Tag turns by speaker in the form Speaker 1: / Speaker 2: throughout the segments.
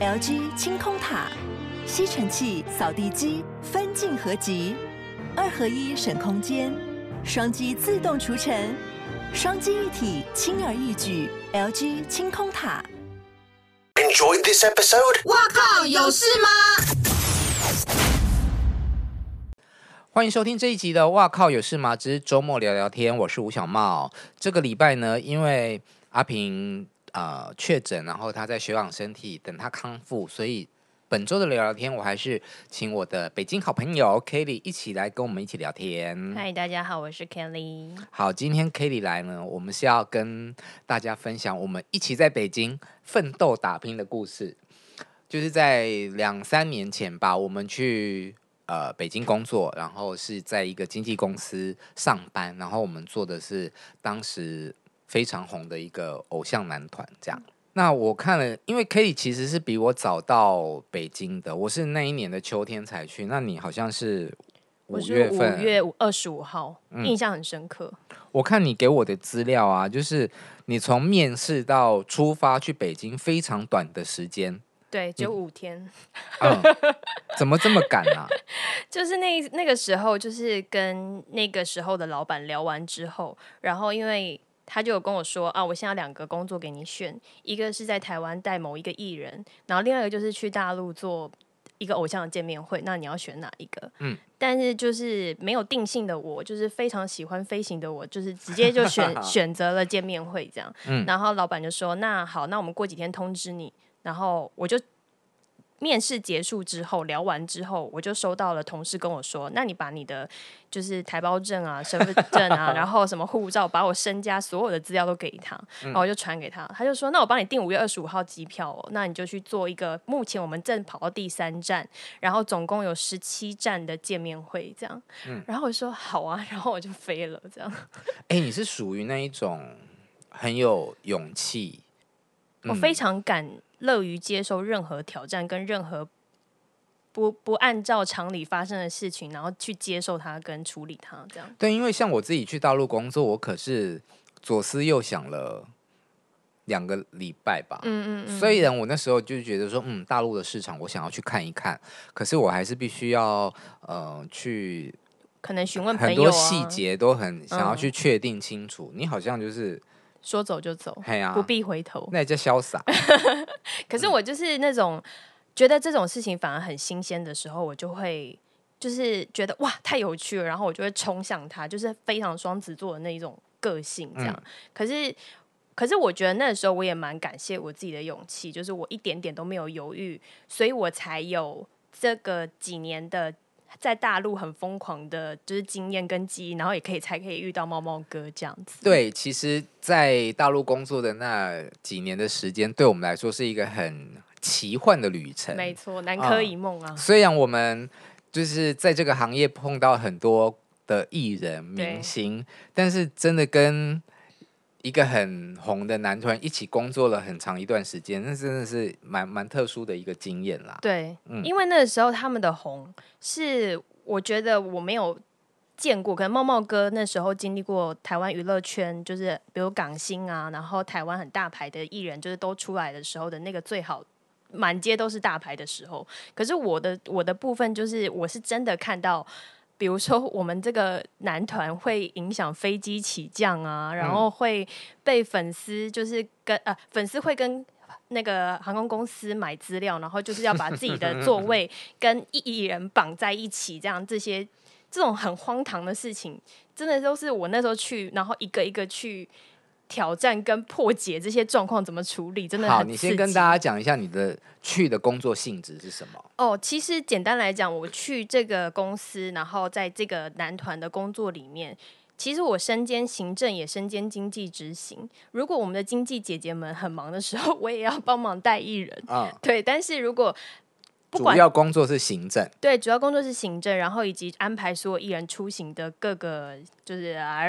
Speaker 1: LG 清空塔，吸尘器、扫地机分镜合集，二合一省空间，双击自动除尘，双击一体轻而易举。LG 清空塔。
Speaker 2: Enjoy this episode。
Speaker 3: 哇靠，有事吗？
Speaker 4: 欢迎收听这一集的《哇靠有事吗之周末聊聊天》，我是吴小茂。这个礼拜呢，因为阿平呃确诊，然后他在休养身体，等他康复，所以本周的聊聊天，我还是请我的北京好朋友 Kelly 一起来跟我们一起聊天。
Speaker 5: 嗨，大家好，我是 Kelly。
Speaker 4: 好，今天 Kelly 来呢，我们是要跟大家分享我们一起在北京奋斗打拼的故事。就是在两三年前吧，我们去。呃，北京工作，然后是在一个经纪公司上班，然后我们做的是当时非常红的一个偶像男团，这样。那我看了，因为 Kelly 其实是比我早到北京的，我是那一年的秋天才去，那你好像是五月份，
Speaker 5: 五月二十五号，嗯，印象很深刻。
Speaker 4: 我看你给我的资料啊，就是你从面试到出发去北京非常短的时间。
Speaker 5: 对，就五天，
Speaker 4: 嗯，怎么这么赶啊？
Speaker 5: 就是那那个时候，就是跟那个时候的老板聊完之后，然后因为他就有跟我说啊，我现在两个工作给你选，一个是在台湾带某一个艺人，然后另外一个就是去大陆做一个偶像的见面会，那你要选哪一个？嗯，但是就是没有定性的我，就是非常喜欢飞行的我，就是直接就选 选择了见面会这样。嗯，然后老板就说，那好，那我们过几天通知你。然后我就面试结束之后，聊完之后，我就收到了同事跟我说：“那你把你的就是台胞证啊、身份证啊，然后什么护照，把我身家所有的资料都给他。”然后我就传给他，他就说：“那我帮你订五月二十五号机票哦，那你就去做一个目前我们正跑到第三站，然后总共有十七站的见面会这样。”然后我就说：“好啊。”然后我就飞了这样。
Speaker 4: 哎，你是属于那一种很有勇气，
Speaker 5: 我非常敢。乐于接受任何挑战，跟任何不不按照常理发生的事情，然后去接受它跟处理它，这样。
Speaker 4: 对，因为像我自己去大陆工作，我可是左思右想了两个礼拜吧。嗯嗯嗯。虽然我那时候就觉得说，嗯，大陆的市场我想要去看一看，可是我还是必须要呃去，
Speaker 5: 可能询问啊，
Speaker 4: 很多细节都很想要去确定清楚。嗯。你好像就是。
Speaker 5: 说走就走，
Speaker 4: 啊、
Speaker 5: 不必回头，
Speaker 4: 那也叫潇洒。
Speaker 5: 可是我就是那种、嗯、觉得这种事情反而很新鲜的时候，我就会就是觉得哇太有趣了，然后我就会冲向他，就是非常双子座的那一种个性这样。嗯、可是，可是我觉得那时候我也蛮感谢我自己的勇气，就是我一点点都没有犹豫，所以我才有这个几年的。在大陆很疯狂的，就是经验跟记忆，然后也可以才可以遇到猫猫哥这样子。
Speaker 4: 对，其实，在大陆工作的那几年的时间，对我们来说是一个很奇幻的旅程。
Speaker 5: 没错，南柯一梦啊。
Speaker 4: 嗯，虽然我们就是在这个行业碰到很多的艺人明星，但是真的跟。一个很红的男团一起工作了很长一段时间，那真的是蛮蛮特殊的一个经验啦。
Speaker 5: 对，嗯，因为那个时候他们的红是我觉得我没有见过，可能茂茂哥那时候经历过台湾娱乐圈，就是比如港星啊，然后台湾很大牌的艺人，就是都出来的时候的那个最好，满街都是大牌的时候。可是我的我的部分就是我是真的看到。比如说，我们这个男团会影响飞机起降啊，然后会被粉丝就是跟呃粉丝会跟那个航空公司买资料，然后就是要把自己的座位 跟艺人绑在一起，这样这些这种很荒唐的事情，真的都是我那时候去，然后一个一个去。挑战跟破解这些状况怎么处理，真的很好。
Speaker 4: 你先跟大家讲一下你的去的工作性质是什么？
Speaker 5: 哦，其实简单来讲，我去这个公司，然后在这个男团的工作里面，其实我身兼行政，也身兼经济执行。如果我们的经济姐姐们很忙的时候，我也要帮忙带艺人。啊、嗯，对。但是如果
Speaker 4: 主要工作是行政，
Speaker 5: 对，主要工作是行政，然后以及安排所有艺人出行的各个，就是啊，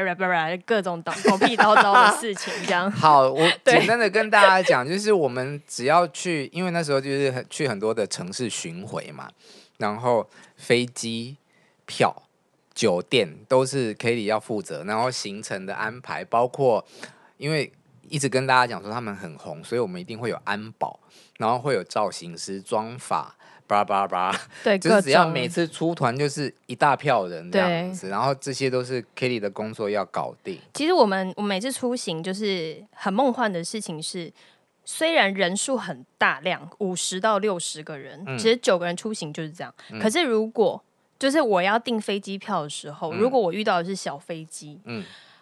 Speaker 5: 各种狗屁叨叨的事情，这样。
Speaker 4: 好，我 简单的跟大家讲，就是我们只要去，因为那时候就是去很多的城市巡回嘛，然后飞机票、酒店都是 Kelly 要负责，然后行程的安排，包括因为一直跟大家讲说他们很红，所以我们一定会有安保。然后会有造型师、妆发，叭叭叭，
Speaker 5: 对，
Speaker 4: 就是只要每次出团就是一大票人这样子，然后这些都是 Kitty 的工作要搞定。
Speaker 5: 其实我们我每次出行就是很梦幻的事情是，虽然人数很大量，五十到六十个人，嗯、其实九个人出行就是这样。嗯、可是如果就是我要订飞机票的时候，嗯、如果我遇到的是小飞机，嗯，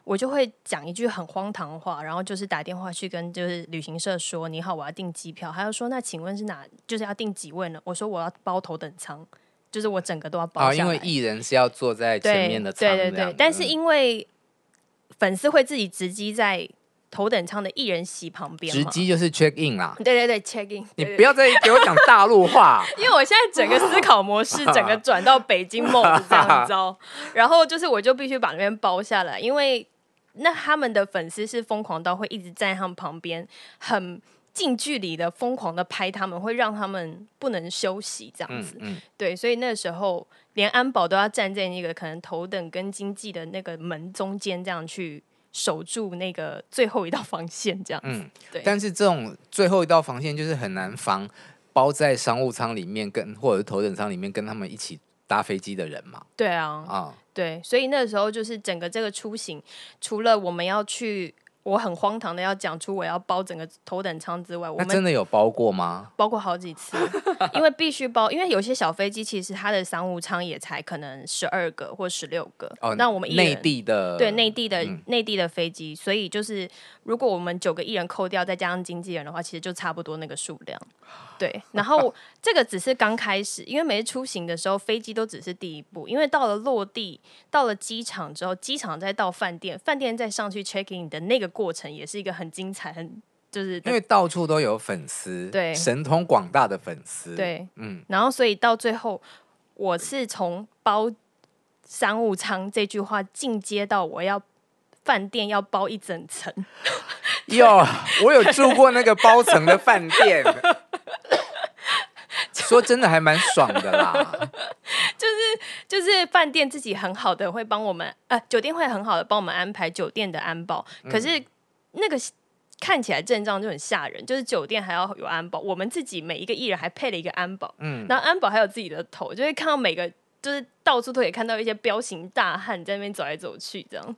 Speaker 5: 我就会讲一句很荒唐的话，然后就是打电话去跟就是旅行社说：“你好，我要订机票。”他就说：“那请问是哪？就是要订几位呢？”我说：“我要包头等舱，就是我整个都要包。”啊，
Speaker 4: 因为艺人是要坐在前面的舱，
Speaker 5: 对对对对。但是因为粉丝会自己直击在。头等舱的艺人席旁边，
Speaker 4: 直机就是 check in 啦。
Speaker 5: 对对对，check in。
Speaker 4: 你不要再给我讲大陆话，
Speaker 5: 因为我现在整个思考模式整个转到北京梦这样子哦。然后就是我就必须把那边包下来，因为那他们的粉丝是疯狂到会一直在他们旁边，很近距离的疯狂的拍他们，会让他们不能休息这样子。嗯嗯、对，所以那时候连安保都要站在那个可能头等跟经济的那个门中间这样去。守住那个最后一道防线，这样子。嗯，对。
Speaker 4: 但是这种最后一道防线就是很难防，包在商务舱里面跟或者是头等舱里面跟他们一起搭飞机的人嘛。
Speaker 5: 对啊，啊、嗯，对。所以那时候就是整个这个出行，除了我们要去。我很荒唐的要讲出我要包整个头等舱之外，我们
Speaker 4: 真的有包过吗？
Speaker 5: 包过好几次，因为必须包，因为有些小飞机其实它的商务舱也才可能十二个或十六个。哦，那我们
Speaker 4: 内地的
Speaker 5: 对内地的内、嗯、地的飞机，所以就是如果我们九个艺人扣掉，再加上经纪人的话，其实就差不多那个数量。对，然后这个只是刚开始，因为每次出行的时候，飞机都只是第一步，因为到了落地，到了机场之后，机场再到饭店，饭店再上去 check in 的那个过程，也是一个很精彩，很就是
Speaker 4: 因为到处都有粉丝，对，神通广大的粉丝，
Speaker 5: 对，嗯，然后所以到最后，我是从包商务舱这句话进阶到我要饭店要包一整层。
Speaker 4: 哟，我有住过那个包层的饭店。说真的还蛮爽的啦，
Speaker 5: 就是就是饭店自己很好的会帮我们，呃，酒店会很好的帮我们安排酒店的安保，可是那个看起来阵仗就很吓人，就是酒店还要有安保，我们自己每一个艺人还配了一个安保，嗯，然后安保还有自己的头，就会看到每个就是到处都可以看到一些彪形大汉在那边走来走去这样，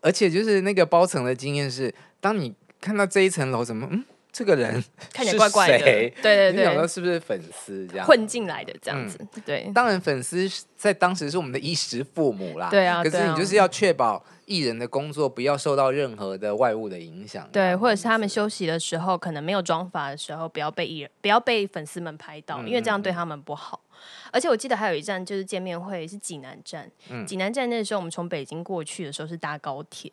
Speaker 4: 而且就是那个包层的经验是，当你看到这一层楼怎么嗯。这个人
Speaker 5: 看起来怪怪的，对对对，
Speaker 4: 你想说是不是粉丝这样
Speaker 5: 混进来的这样子？嗯、对，
Speaker 4: 当然粉丝在当时是我们的衣食父母啦。
Speaker 5: 对啊，
Speaker 4: 可是你就是要确保艺人的工作不要受到任何的外物的影响。
Speaker 5: 对，或者是他们休息的时候，可能没有妆发的时候，不要被艺人不要被粉丝们拍到，因为这样对他们不好。嗯、而且我记得还有一站就是见面会是济南站，嗯、济南站那时候我们从北京过去的时候是搭高铁。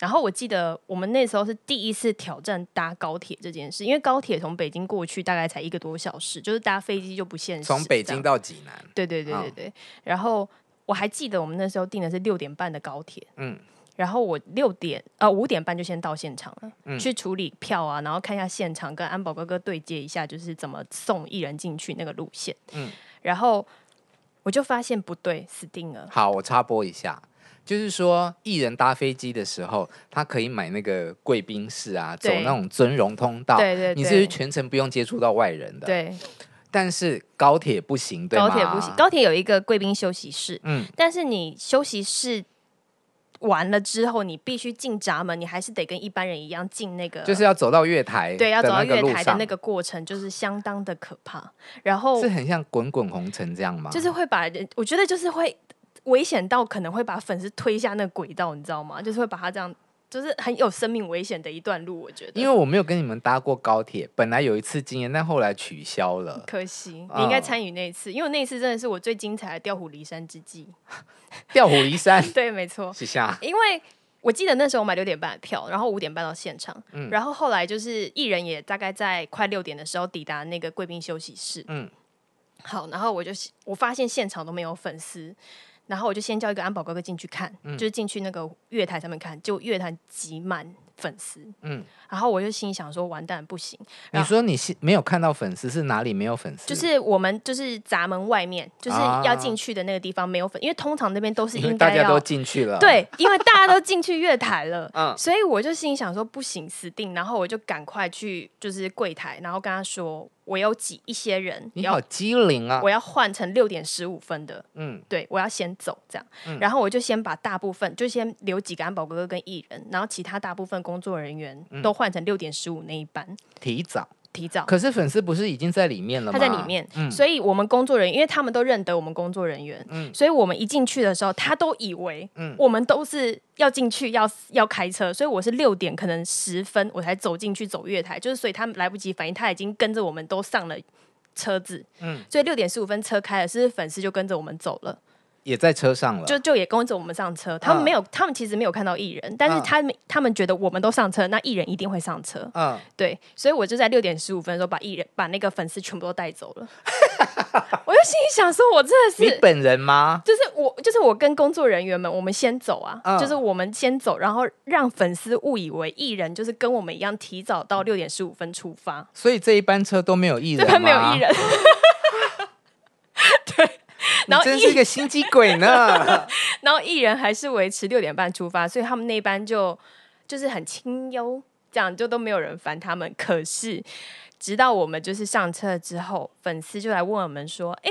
Speaker 5: 然后我记得我们那时候是第一次挑战搭高铁这件事，因为高铁从北京过去大概才一个多小时，就是搭飞机就不现实。
Speaker 4: 从北京到济南。
Speaker 5: 对对对对对。哦、然后我还记得我们那时候订的是六点半的高铁，嗯，然后我六点呃五点半就先到现场了，嗯、去处理票啊，然后看一下现场，跟安保哥哥对接一下，就是怎么送艺人进去那个路线，嗯，然后我就发现不对，死定了。
Speaker 4: 好，我插播一下。就是说，艺人搭飞机的时候，他可以买那个贵宾室啊，走那种尊荣通道。
Speaker 5: 对对对，
Speaker 4: 你是全程不用接触到外人的。
Speaker 5: 对。
Speaker 4: 但是高铁不行，对吗？
Speaker 5: 高铁不行，高铁有一个贵宾休息室。嗯。但是你休息室完了之后，你必须进闸门，你还是得跟一般人一样进那个。
Speaker 4: 就是要走到月台。
Speaker 5: 对，要走到月台的那个过程，就是相当的可怕。然后
Speaker 4: 是很像滚滚红尘这样吗？
Speaker 5: 就是会把人，我觉得就是会。危险到可能会把粉丝推下那轨道，你知道吗？就是会把他这样，就是很有生命危险的一段路。我觉得，
Speaker 4: 因为我没有跟你们搭过高铁，本来有一次经验，但后来取消了。
Speaker 5: 可惜，你应该参与那一次，嗯、因为那一次真的是我最精彩的调虎离山之计。
Speaker 4: 调虎离山，
Speaker 5: 对，没错。是下，因为我记得那时候我买六点半的票，然后五点半到现场，嗯，然后后来就是艺人也大概在快六点的时候抵达那个贵宾休息室，嗯，好，然后我就我发现现场都没有粉丝。然后我就先叫一个安保哥哥进去看，嗯、就是进去那个月台上面看，就月台挤满粉丝，
Speaker 4: 嗯，
Speaker 5: 然后我就心里想说，完蛋，不行。
Speaker 4: 你说你是没有看到粉丝，是哪里没有粉丝？
Speaker 5: 就是我们就是闸门外面，就是要进去的那个地方没有粉，因为通常那边都是应该要
Speaker 4: 大家都进去了，
Speaker 5: 对，因为大家都进去月台了，
Speaker 4: 嗯，
Speaker 5: 所以我就心里想说，不行，死定，然后我就赶快去就是柜台，然后跟他说。我有挤一些人，
Speaker 4: 你好机灵啊！
Speaker 5: 我要换成六点十五分的，
Speaker 4: 嗯，
Speaker 5: 对，我要先走这样，嗯、然后我就先把大部分就先留几个安保哥哥跟艺人，然后其他大部分工作人员都换成六点十五那一班，
Speaker 4: 提早。
Speaker 5: 提早，
Speaker 4: 可是粉丝不是已经在里面了吗？
Speaker 5: 他在里面，嗯、所以我们工作人员，因为他们都认得我们工作人员，嗯，所以我们一进去的时候，他都以为，嗯。我们都是要进去要要开车，所以我是六点可能十分我才走进去走月台，就是所以他们来不及反应，他已经跟着我们都上了车子，嗯，所以六点十五分车开了，是粉丝就跟着我们走了？
Speaker 4: 也在车上了，
Speaker 5: 就就也跟着我们上车。他们没有，嗯、他们其实没有看到艺人，但是他们、嗯、他们觉得我们都上车，那艺人一定会上车。嗯，对，所以我就在六点十五分的时候把艺人把那个粉丝全部都带走了。我就心里想说，我真的是
Speaker 4: 你本人吗？
Speaker 5: 就是我，就是我跟工作人员们，我们先走啊，嗯、就是我们先走，然后让粉丝误以为艺人就是跟我们一样提早到六点十五分出发。
Speaker 4: 所以这一班车都没有艺人吗？
Speaker 5: 这班没有艺人。对。然后
Speaker 4: 真是一个心机鬼呢。
Speaker 5: 然后艺人还是维持六点半出发，所以他们那班就就是很清幽，这样就都没有人烦他们。可是直到我们就是上车之后，粉丝就来问我们说：“哎，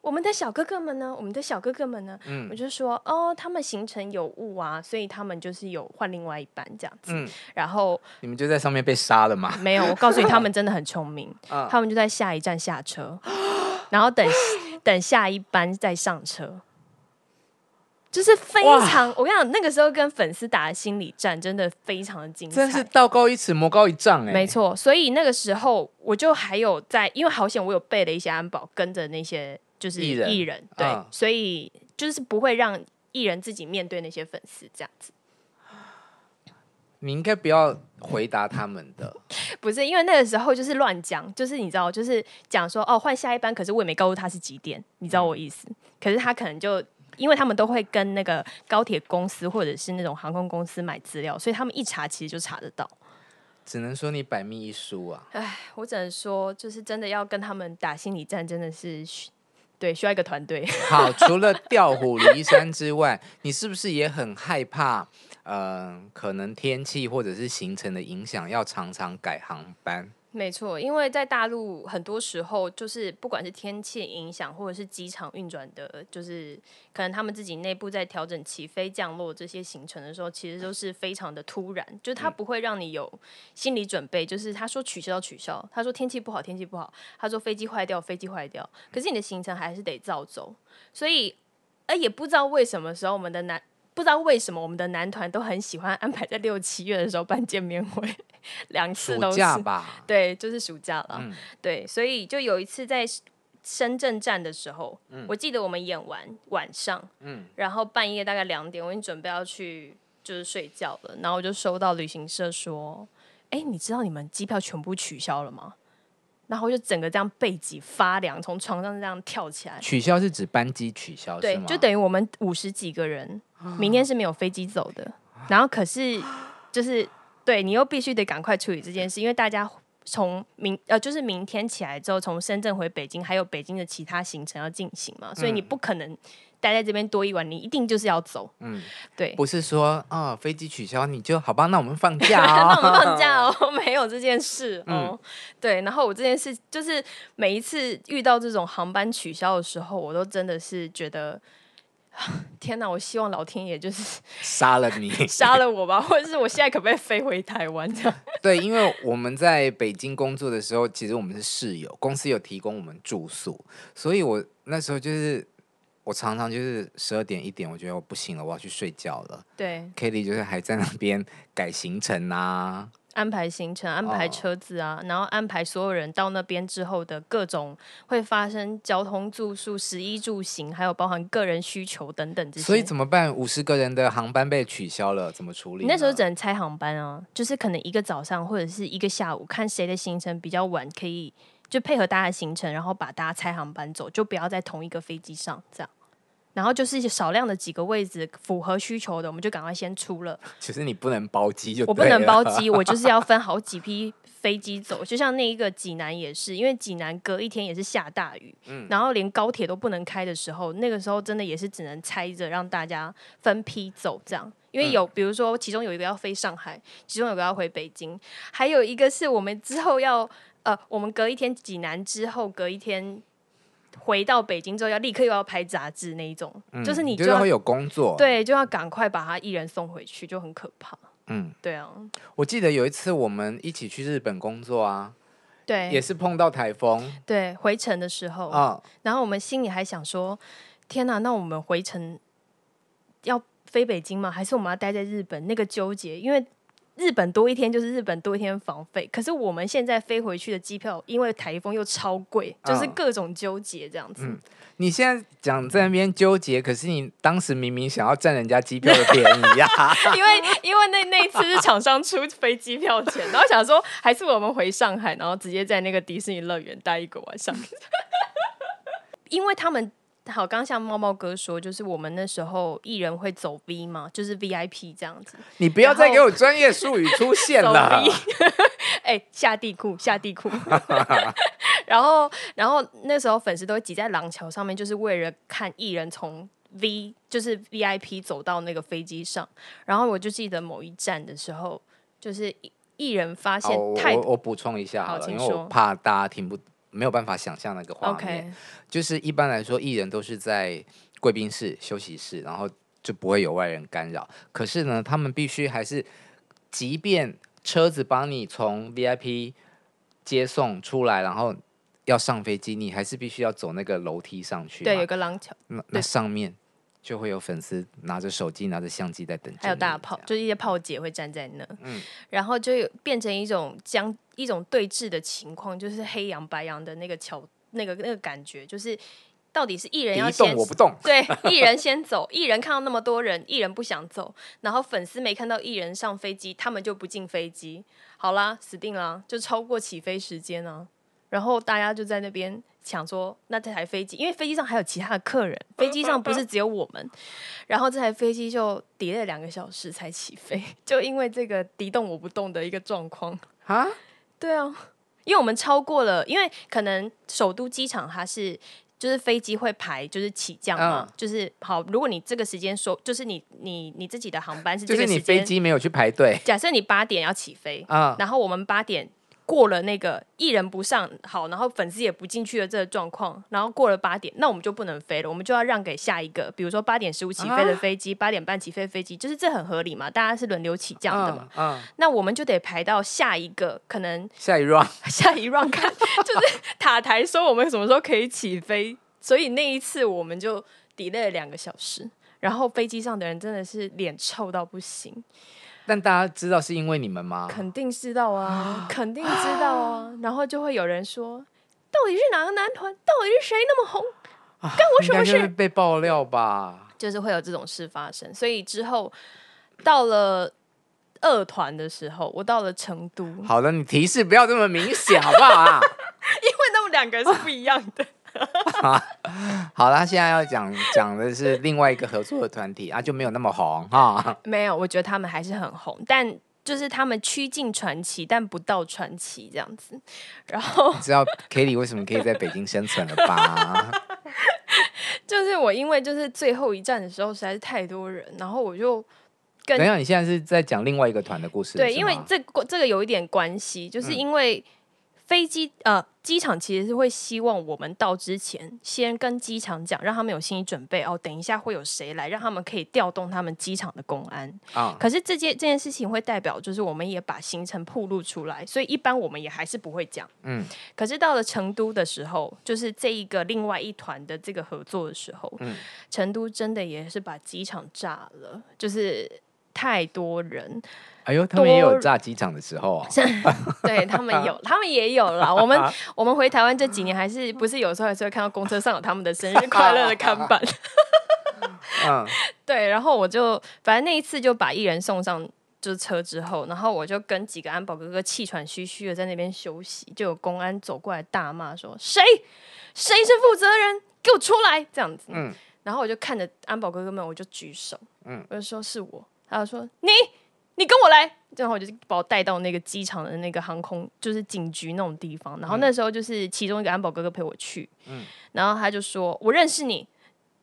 Speaker 5: 我们的小哥哥们呢？我们的小哥哥们呢？”嗯，我就说：“哦，他们行程有误啊，所以他们就是有换另外一班这样子。嗯”然后
Speaker 4: 你们就在上面被杀了吗？
Speaker 5: 没有，我告诉你，他们 真的很聪明，嗯、他们就在下一站下车，然后等。等下一班再上车，就是非常。我跟你讲，那个时候跟粉丝打的心理战真的非常的精彩，
Speaker 4: 真是道高一尺，魔高一丈哎。
Speaker 5: 没错，所以那个时候我就还有在，因为好险我有备了一些安保，跟着那些就是艺人，艺人对，嗯、所以就是不会让艺人自己面对那些粉丝这样子。
Speaker 4: 你应该不要回答他们的，
Speaker 5: 不是因为那个时候就是乱讲，就是你知道，就是讲说哦换下一班，可是我也没告诉他是几点，你知道我意思？嗯、可是他可能就因为他们都会跟那个高铁公司或者是那种航空公司买资料，所以他们一查其实就查得到。
Speaker 4: 只能说你百密一疏啊！
Speaker 5: 哎，我只能说就是真的要跟他们打心理战，真的是对需要一个团队。
Speaker 4: 好，除了调虎离山之外，你是不是也很害怕？呃，可能天气或者是行程的影响，要常常改航班。
Speaker 5: 没错，因为在大陆很多时候就是不管是天气影响，或者是机场运转的，就是可能他们自己内部在调整起飞、降落这些行程的时候，其实都是非常的突然，就是他不会让你有心理准备。就是他说取消取消，他说天气不好天气不好，他说飞机坏掉飞机坏掉，可是你的行程还是得照走。所以，呃，也不知道为什么时候我们的男。不知道为什么我们的男团都很喜欢安排在六七月的时候办见面会，两次都是，
Speaker 4: 暑假吧？
Speaker 5: 对，就是暑假了。
Speaker 4: 嗯、
Speaker 5: 对，所以就有一次在深圳站的时候，嗯、我记得我们演完晚上，嗯、然后半夜大概两点，我已经准备要去就是睡觉了，然后我就收到旅行社说：“哎，你知道你们机票全部取消了吗？”然后就整个这样背脊发凉，从床上这样跳起来。
Speaker 4: 取消是指班机取消，
Speaker 5: 对，就等于我们五十几个人，明天是没有飞机走的。然后可是就是对你又必须得赶快处理这件事，因为大家从明呃就是明天起来之后，从深圳回北京，还有北京的其他行程要进行嘛，所以你不可能。待在这边多一晚，你一定就是要走。嗯，对，
Speaker 4: 不是说啊、哦，飞机取消你就好吧？那我们放假、哦，
Speaker 5: 那我们放假哦，没有这件事哦。嗯、对，然后我这件事就是每一次遇到这种航班取消的时候，我都真的是觉得，天哪！我希望老天爷就是
Speaker 4: 杀了你，
Speaker 5: 杀了我吧，或者是我现在可不可以飞回台湾？这样
Speaker 4: 对，因为我们在北京工作的时候，其实我们是室友，公司有提供我们住宿，所以我那时候就是。我常常就是十二点一点，我觉得我不行了，我要去睡觉了。
Speaker 5: 对
Speaker 4: ，Kelly 就是还在那边改行程啊，
Speaker 5: 安排行程，安排车子啊，哦、然后安排所有人到那边之后的各种会发生交通、住宿、食衣住行，还有包含个人需求等等这些。
Speaker 4: 所以怎么办？五十个人的航班被取消了，怎么处理？
Speaker 5: 你那时候只能拆航班啊，就是可能一个早上或者是一个下午，看谁的行程比较晚，可以。就配合大家的行程，然后把大家拆航班走，就不要在同一个飞机上这样。然后就是少量的几个位置符合需求的，我们就赶快先出了。
Speaker 4: 其实你不能包机就，
Speaker 5: 我不能包机，我就是要分好几批飞机走。就像那一个济南也是，因为济南隔一天也是下大雨，嗯，然后连高铁都不能开的时候，那个时候真的也是只能拆着让大家分批走这样。因为有，比如说其中有一个要飞上海，其中有一个要回北京，还有一个是我们之后要呃，我们隔一天济南之后隔一天。回到北京之后，要立刻又要拍杂志那一种，嗯、就是你就要
Speaker 4: 会有工作，
Speaker 5: 对，就要赶快把他艺人送回去，就很可怕。嗯，对啊。
Speaker 4: 我记得有一次我们一起去日本工作啊，
Speaker 5: 对，
Speaker 4: 也是碰到台风，
Speaker 5: 对，回程的时候啊，哦、然后我们心里还想说：天哪，那我们回程要飞北京吗？还是我们要待在日本？那个纠结，因为。日本多一天就是日本多一天房费，可是我们现在飞回去的机票，因为台风又超贵，就是各种纠结这样子。嗯，你现在讲在那边纠结，可是你当时明明想要占人家机票的便宜呀、啊，因为因为那那次是厂商出飞机票钱，然后想说还是我们回上海，然后直接在那个迪士尼乐园待一个晚上，因为他们。好，刚刚像猫猫哥说，就是我们那时候艺人会走 V 嘛，就是 VIP 这样子。
Speaker 4: 你不要再给我专业术语出现了。
Speaker 5: 哎、欸，下地库，下地库。然后，然后那时候粉丝都会挤在廊桥上面，就是为了看艺人从 V，就是 VIP 走到那个飞机上。然后我就记得某一站的时候，就是艺人发现太……
Speaker 4: 我我补充一下好了，好，因为我怕大家听不。没有办法想象那个画面.就是一般来说，艺人都是在贵宾室、休息室，然后就不会有外人干扰。可是呢，他们必须还是，即便车子帮你从 VIP 接送出来，然后要上飞机，你还是必须要走那个楼梯上去。
Speaker 5: 对，有个廊桥。
Speaker 4: 那那上面就会有粉丝拿着手机、拿着相机在等。
Speaker 5: 还有大炮，就是一些炮姐会站在那，嗯，然后就有变成一种将。一种对峙的情况，就是黑羊白羊的那个桥，那个那个感觉，就是到底是艺人要先
Speaker 4: 动我不动，
Speaker 5: 对，艺人先走，艺人看到那么多人，艺人不想走，然后粉丝没看到艺人上飞机，他们就不进飞机，好啦，死定了，就超过起飞时间啊，然后大家就在那边抢说，那这台飞机，因为飞机上还有其他的客人，飞机上不是只有我们，然后这台飞机就 delay 了两个小时才起飞，就因为这个敌动我不动的一个状况啊。对啊，因为我们超过了，因为可能首都机场它是就是飞机会排就是起降嘛，嗯、就是好，如果你这个时间说，就是你你你自己的航班是这个时间，
Speaker 4: 就是你飞机没有去排队，
Speaker 5: 假设你八点要起飞啊，嗯、然后我们八点。过了那个艺人不上好，然后粉丝也不进去的这个状况，然后过了八点，那我们就不能飞了，我们就要让给下一个，比如说八点十五起飞的飞机，八、啊、点半起飞的飞机，就是这很合理嘛，大家是轮流起降的嘛，嗯嗯、那我们就得排到下一个，可能
Speaker 4: 下一 round，
Speaker 5: 下一 round 看，就是塔台说我们什么时候可以起飞，所以那一次我们就 delay 了两个小时，然后飞机上的人真的是脸臭到不行。
Speaker 4: 但大家知道是因为你们吗？
Speaker 5: 肯定知道啊，肯定知道啊。然后就会有人说，到底是哪个男团？到底是谁那么红？干我什么事？
Speaker 4: 被爆料吧，
Speaker 5: 就是会有这种事发生。所以之后到了二团的时候，我到了成都。
Speaker 4: 好了，你提示不要这么明显，好不好啊？
Speaker 5: 因为他们两个是不一样的。
Speaker 4: 好啦，现在要讲讲的是另外一个合作的团体 啊，就没有那么红哈。
Speaker 5: 没有，我觉得他们还是很红，但就是他们趋近传奇，但不到传奇这样子。然后
Speaker 4: 你知道 Kelly 为什么可以在北京生存了吧？
Speaker 5: 就是我因为就是最后一站的时候实在是太多人，然后我就跟
Speaker 4: 等一下，你现在是在讲另外一个团的故事？
Speaker 5: 对，因为这这个有一点关系，就是因为。嗯飞机呃，机场其实是会希望我们到之前先跟机场讲，让他们有心理准备哦。等一下会有谁来，让他们可以调动他们机场的公安啊。可是这件这件事情会代表，就是我们也把行程铺露出来，所以一般我们也还是不会讲。嗯。可是到了成都的时候，就是这一个另外一团的这个合作的时候，嗯，成都真的也是把机场炸了，就是太多人。
Speaker 4: 哎呦，他们也有炸机场的时候啊！
Speaker 5: 对他们有，他们也有啦。我们我们回台湾这几年，还是不是有时候还是会看到公车上有他们的生日快乐的看板。嗯，对。然后我就反正那一次就把艺人送上就是车之后，然后我就跟几个安保哥哥气喘吁吁的在那边休息，就有公安走过来大骂说：“谁谁是负责人？给我出来！”这样子。嗯。然后我就看着安保哥哥们，我就举手，
Speaker 4: 嗯，
Speaker 5: 我就说是我，他就说你，你跟我来，然后我就把我带到那个机场的那个航空，就是警局那种地方。然后那时候就是其中一个安保哥哥陪我去，嗯，然后他就说我认识你。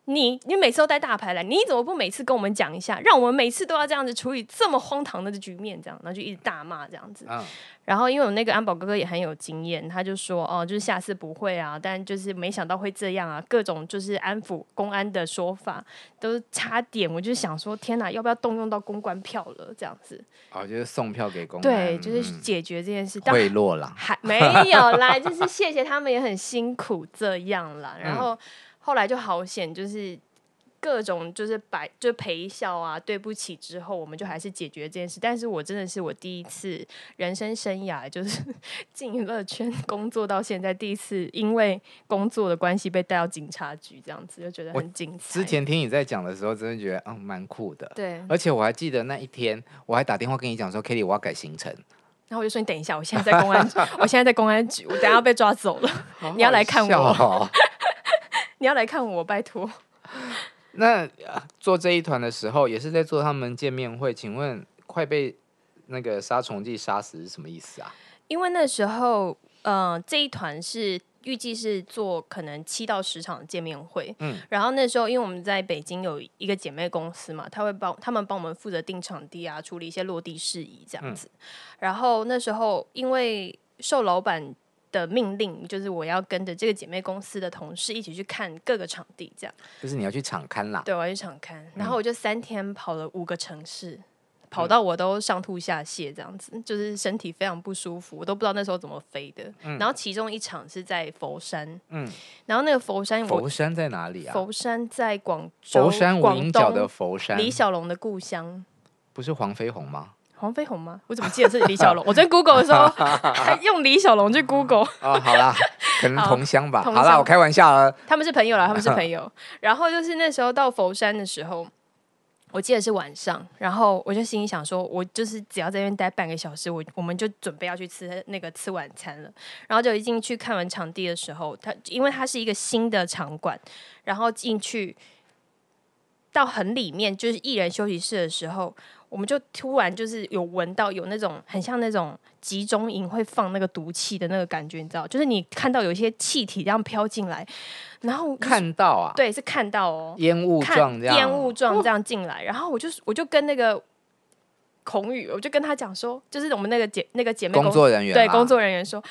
Speaker 5: 你你每次都带大牌来，你怎么不每次跟我们讲一下，让我们每次都要这样子处理这么荒唐的局面？这样，然后就一直大骂这样子。嗯、然后因为我那个安保哥哥也很有经验，他就说哦，就是下次不会啊，但就是没想到会这样啊，各种就是安抚公安的说法都差点，我就想说天哪，要不要动用到公关票了？这样子。
Speaker 4: 哦，就是送票给公安，
Speaker 5: 对，就是解决这件事。
Speaker 4: 贿赂啦，
Speaker 5: 还没有啦，就是谢谢他们也很辛苦这样啦，然后。嗯后来就好险，就是各种就是摆就陪笑啊，对不起之后，我们就还是解决这件事。但是我真的是我第一次人生生涯，就是 进娱乐圈工作到现在第一次，因为工作的关系被带到警察局，这样子就觉得很精彩。
Speaker 4: 之前听你在讲的时候，真的觉得嗯蛮酷的。
Speaker 5: 对，
Speaker 4: 而且我还记得那一天，我还打电话跟你讲说，Kelly 我要改行程。
Speaker 5: 然后我就说你等一下，我现在在公安，我现在在公安局，我等下要被抓走了，你要来看我。哦你要来看我，拜托。
Speaker 4: 那做这一团的时候，也是在做他们见面会。请问，快被那个杀虫剂杀死是什么意思啊？
Speaker 5: 因为那时候，呃，这一团是预计是做可能七到十场的见面会。嗯。然后那时候，因为我们在北京有一个姐妹公司嘛，他会帮他们帮我们负责订场地啊，处理一些落地事宜这样子。嗯。然后那时候，因为受老板。的命令就是我要跟着这个姐妹公司的同事一起去看各个场地，这样。
Speaker 4: 就是你要去场刊啦。
Speaker 5: 对，我要去场刊，然后我就三天跑了五个城市，嗯、跑到我都上吐下泻，这样子，就是身体非常不舒服，我都不知道那时候怎么飞的。嗯、然后其中一场是在佛山，嗯，然后那个佛山，
Speaker 4: 佛山在哪里啊？
Speaker 5: 佛山在广州，
Speaker 4: 佛山无影脚的佛山，
Speaker 5: 李小龙的故乡，
Speaker 4: 不是黄飞鸿吗？
Speaker 5: 黄飞鸿吗？我怎么记得是李小龙？我在 Google 的时候 还用李小龙去 Google。
Speaker 4: 哦，好啦，可能同乡吧。好啦，我开玩笑了。
Speaker 5: 他们是朋友啦，他们是朋友。然后就是那时候到佛山的时候，我记得是晚上，然后我就心里想说，我就是只要在那边待半个小时，我我们就准备要去吃那个吃晚餐了。然后就一进去看完场地的时候，它因为它是一个新的场馆，然后进去到很里面，就是艺人休息室的时候。我们就突然就是有闻到有那种很像那种集中营会放那个毒气的那个感觉，你知道？就是你看到有一些气体这样飘进来，然后
Speaker 4: 看到啊，
Speaker 5: 对，是看到哦，
Speaker 4: 烟雾状这样，
Speaker 5: 烟雾状这样进来，然后我就我就跟那个孔宇，我就跟他讲说，就是我们那个姐那个姐妹
Speaker 4: 工作人员
Speaker 5: 对工作人员说，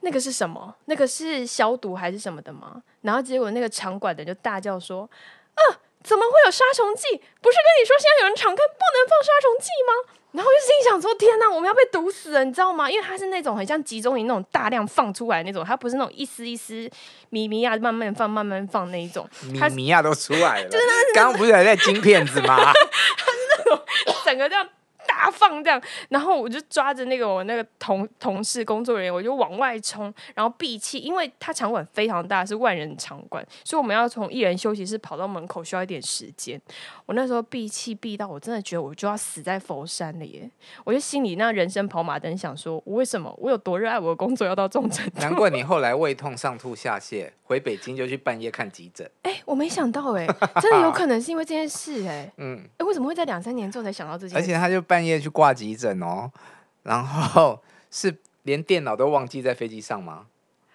Speaker 5: 那个是什么？那个是消毒还是什么的吗？然后结果那个场馆的就大叫说，啊！怎么会有杀虫剂？不是跟你说现在有人常看不能放杀虫剂吗？然后我就心想说：天哪，我们要被毒死了，你知道吗？因为它是那种很像集中营那种大量放出来那种，它不是那种一丝一丝米米啊慢慢放慢慢放那一种，
Speaker 4: 米米啊都出来了。就是刚刚不是还在金片子吗？它
Speaker 5: 是那种整个这样。大放这样，然后我就抓着那个我那个同同事工作人员，我就往外冲，然后闭气，因为他场馆非常大，是万人场馆，所以我们要从艺人休息室跑到门口需要一点时间。我那时候闭气闭到我真的觉得我就要死在佛山了耶！我就心里那人生跑马灯想说，我为什么我有多热爱我的工作要到这种程度？
Speaker 4: 难怪你后来胃痛上吐下泻，回北京就去半夜看急诊。
Speaker 5: 哎、欸，我没想到哎，真的有可能是因为这件事哎，嗯，哎、欸，为什么会在两三年之后才想到这件事？
Speaker 4: 而且他就半。半夜去挂急诊哦，然后是连电脑都忘记在飞机上吗？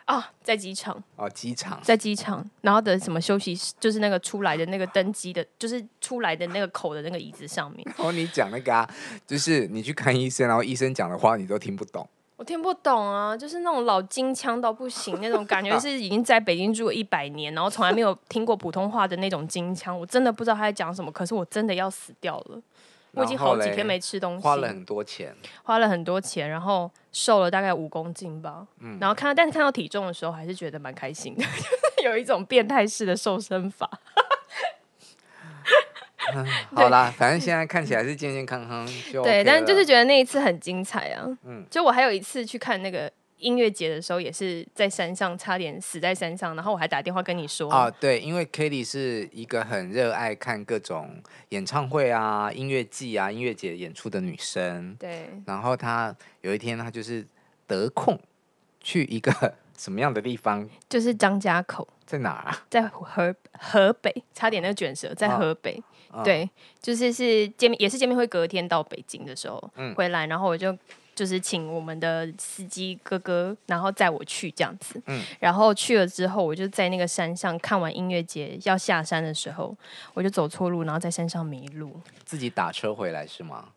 Speaker 5: 啊，在机场
Speaker 4: 哦，机场
Speaker 5: 在机场，然后的什么休息室，就是那个出来的那个登机的，就是出来的那个口的那个椅子上面。
Speaker 4: 哦你讲那个啊，就是你去看医生，然后医生讲的话你都听不懂。
Speaker 5: 我听不懂啊，就是那种老金腔到不行那种感觉，是已经在北京住了一百年，然后从来没有听过普通话的那种金腔，我真的不知道他在讲什么，可是我真的要死掉了。我已经好几天没吃东西，
Speaker 4: 花了很多钱，
Speaker 5: 花了很多钱，然后瘦了大概五公斤吧。嗯，然后看到，但是看到体重的时候，还是觉得蛮开心的，有一种变态式的瘦身法。
Speaker 4: 嗯、好啦，反正现在看起来是健健康康就、OK、
Speaker 5: 对，但是就是觉得那一次很精彩啊。嗯，就我还有一次去看那个。音乐节的时候也是在山上，差点死在山上，然后我还打电话跟你说
Speaker 4: 啊，对，因为 Kelly 是一个很热爱看各种演唱会啊、音乐季啊、音乐节演出的女生，
Speaker 5: 对。
Speaker 4: 然后她有一天，她就是得空去一个什么样的地方？
Speaker 5: 就是张家口，
Speaker 4: 在哪儿啊？
Speaker 5: 在河河北，差点那个卷舌，在河北。对，就是是见面，也是见面会，隔天到北京的时候、嗯、回来，然后我就就是请我们的司机哥哥，然后载我去这样子。嗯，然后去了之后，我就在那个山上看完音乐节，要下山的时候，我就走错路，然后在山上迷路。
Speaker 4: 自己打车回来是吗？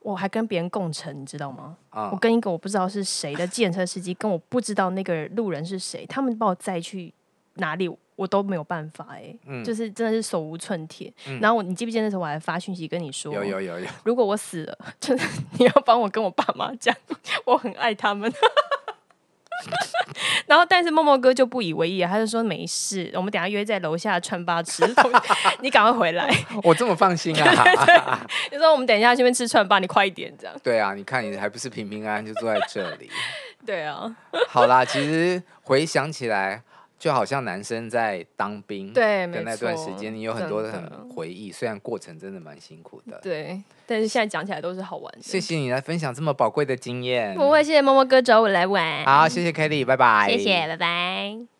Speaker 5: 我还跟别人共乘，你知道吗？嗯、我跟一个我不知道是谁的计程车司机，跟我不知道那个路人是谁，他们把我载去哪里，我都没有办法哎、欸，嗯、就是真的是手无寸铁。嗯、然后我，你记不记得那时候我还发讯息跟你说，
Speaker 4: 有有有有，
Speaker 5: 如果我死了，就是你要帮我跟我爸妈讲，我很爱他们。然后，但是默默哥就不以为意，他就说没事，我们等下约在楼下串吧吃，你赶快回来。
Speaker 4: 我这么放心啊？
Speaker 5: 你说我们等一下去那边吃串吧，你快一点这样。
Speaker 4: 对啊，你看你还不是平平安安就坐在这里。
Speaker 5: 对啊。
Speaker 4: 好啦，其实回想起来。就好像男生在当兵的那段时间，你有很多的很回忆，虽然过程真的蛮辛苦的。
Speaker 5: 对，但是现在讲起来都是好玩的。
Speaker 4: 谢谢你来分享这么宝贵的经验。
Speaker 5: 不会，谢谢猫猫哥找我来玩。
Speaker 4: 好，谢谢 Kelly，拜拜。
Speaker 5: 谢谢，拜拜。